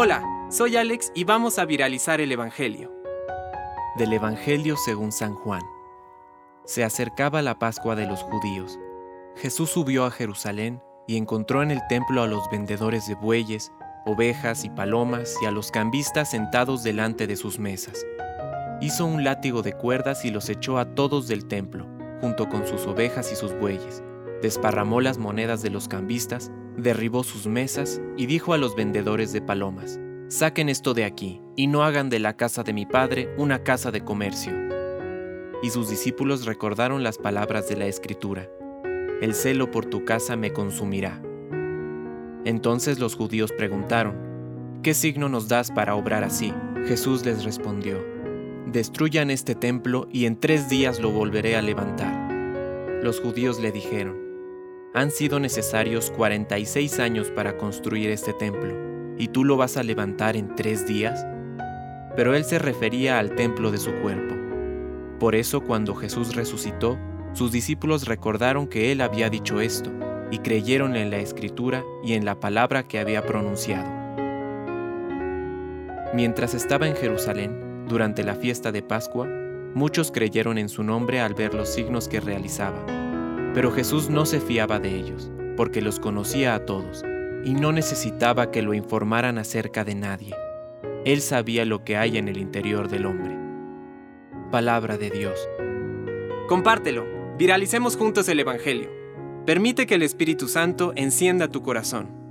Hola, soy Alex y vamos a viralizar el Evangelio. Del Evangelio según San Juan. Se acercaba la Pascua de los judíos. Jesús subió a Jerusalén y encontró en el templo a los vendedores de bueyes, ovejas y palomas y a los cambistas sentados delante de sus mesas. Hizo un látigo de cuerdas y los echó a todos del templo, junto con sus ovejas y sus bueyes. Desparramó las monedas de los cambistas, derribó sus mesas y dijo a los vendedores de palomas, Saquen esto de aquí, y no hagan de la casa de mi padre una casa de comercio. Y sus discípulos recordaron las palabras de la Escritura, El celo por tu casa me consumirá. Entonces los judíos preguntaron, ¿qué signo nos das para obrar así? Jesús les respondió, Destruyan este templo y en tres días lo volveré a levantar. Los judíos le dijeron, Han sido necesarios 46 años para construir este templo ¿y tú lo vas a levantar en tres días? Pero él se refería al templo de su cuerpo. Por eso cuando Jesús resucitó, sus discípulos recordaron que él había dicho esto, y creyeron en la escritura y en la palabra que había pronunciado. Mientras estaba en Jerusalén, durante la fiesta de Pascua, muchos creyeron en su nombre al ver los signos que realizaba. Pero Jesús no se fiaba de ellos, porque los conocía a todos y no necesitaba que lo informaran acerca de nadie. Él sabía lo que hay en el interior del hombre. Palabra de Dios. Compártelo, viralicemos juntos el Evangelio. Permite que el Espíritu Santo encienda tu corazón.